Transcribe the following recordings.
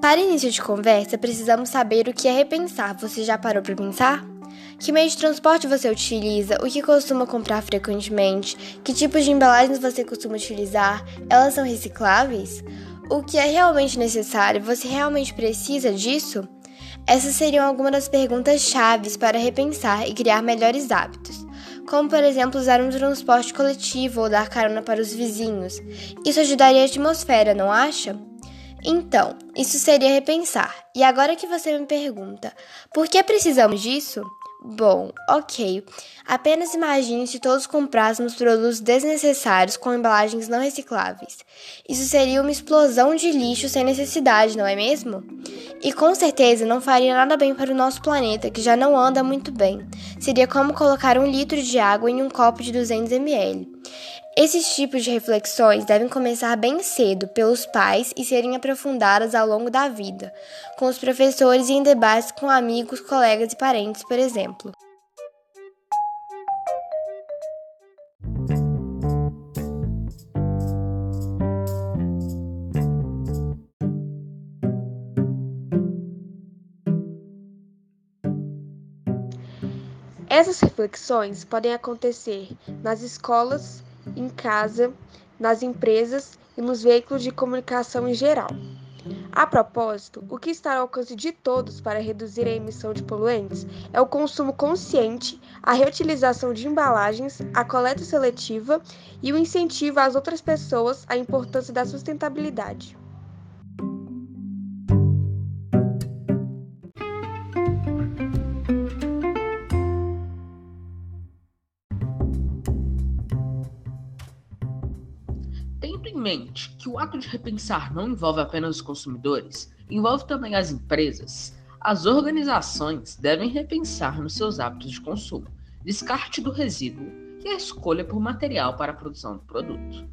Para início de conversa, precisamos saber o que é repensar. Você já parou para pensar? Que meio de transporte você utiliza? O que costuma comprar frequentemente? Que tipos de embalagens você costuma utilizar? Elas são recicláveis? O que é realmente necessário? Você realmente precisa disso? Essas seriam algumas das perguntas chaves para repensar e criar melhores hábitos, como por exemplo usar um transporte coletivo ou dar carona para os vizinhos. Isso ajudaria a atmosfera, não acha? Então, isso seria repensar. E agora que você me pergunta, por que precisamos disso? Bom, ok. Apenas imagine se todos comprássemos produtos desnecessários com embalagens não recicláveis. Isso seria uma explosão de lixo sem necessidade, não é mesmo? E com certeza não faria nada bem para o nosso planeta, que já não anda muito bem. Seria como colocar um litro de água em um copo de 200 ml. Esses tipos de reflexões devem começar bem cedo pelos pais e serem aprofundadas ao longo da vida, com os professores e em debates com amigos, colegas e parentes, por exemplo. Essas reflexões podem acontecer nas escolas, em casa, nas empresas e nos veículos de comunicação em geral. A propósito, o que está ao alcance de todos para reduzir a emissão de poluentes é o consumo consciente, a reutilização de embalagens, a coleta seletiva e o incentivo às outras pessoas à importância da sustentabilidade. Mente que o ato de repensar não envolve apenas os consumidores, envolve também as empresas. As organizações devem repensar nos seus hábitos de consumo, descarte do resíduo e a escolha por material para a produção do produto.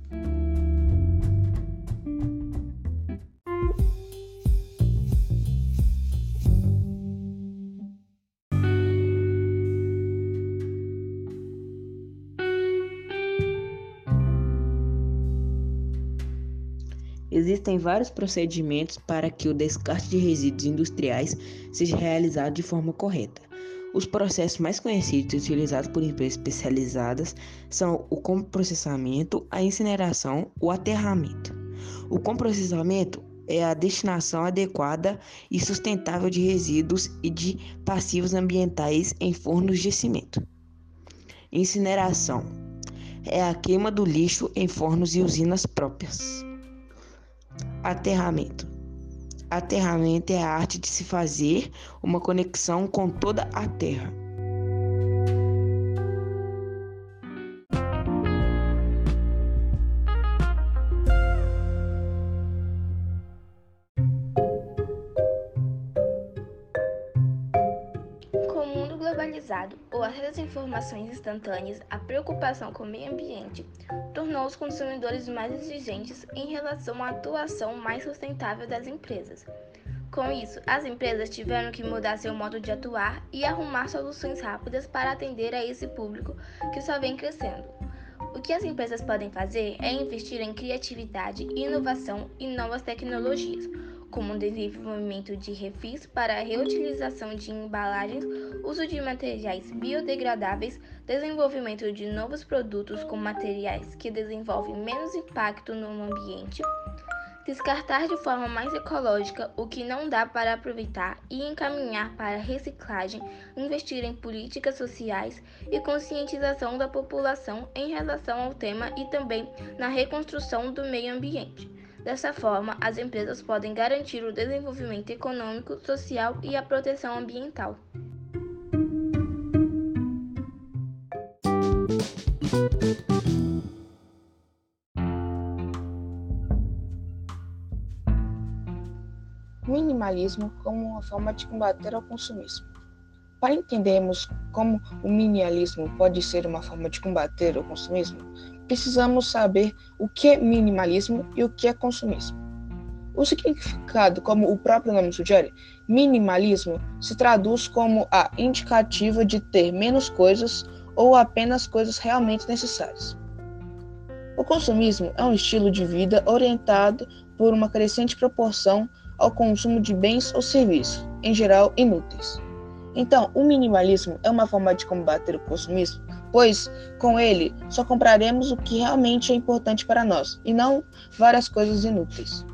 Existem vários procedimentos para que o descarte de resíduos industriais seja realizado de forma correta. Os processos mais conhecidos e utilizados por empresas especializadas são o comprocessamento, a incineração, o aterramento. O comprocessamento é a destinação adequada e sustentável de resíduos e de passivos ambientais em fornos de cimento. Incineração é a queima do lixo em fornos e usinas próprias. Aterramento. Aterramento é a arte de se fazer uma conexão com toda a Terra. Globalizado ou as informações instantâneas, a preocupação com o meio ambiente tornou os consumidores mais exigentes em relação à atuação mais sustentável das empresas. Com isso, as empresas tiveram que mudar seu modo de atuar e arrumar soluções rápidas para atender a esse público que só vem crescendo. O que as empresas podem fazer é investir em criatividade, inovação e novas tecnologias como desenvolvimento de refis para a reutilização de embalagens, uso de materiais biodegradáveis, desenvolvimento de novos produtos com materiais que desenvolvem menos impacto no ambiente, descartar de forma mais ecológica o que não dá para aproveitar e encaminhar para reciclagem, investir em políticas sociais e conscientização da população em relação ao tema e também na reconstrução do meio ambiente. Dessa forma, as empresas podem garantir o desenvolvimento econômico, social e a proteção ambiental. Minimalismo como uma forma de combater o consumismo. Para entendermos como o minimalismo pode ser uma forma de combater o consumismo, precisamos saber o que é minimalismo e o que é consumismo. O significado, como o próprio nome sugere, minimalismo se traduz como a indicativa de ter menos coisas ou apenas coisas realmente necessárias. O consumismo é um estilo de vida orientado por uma crescente proporção ao consumo de bens ou serviços, em geral inúteis. Então, o minimalismo é uma forma de combater o consumismo, pois com ele só compraremos o que realmente é importante para nós e não várias coisas inúteis.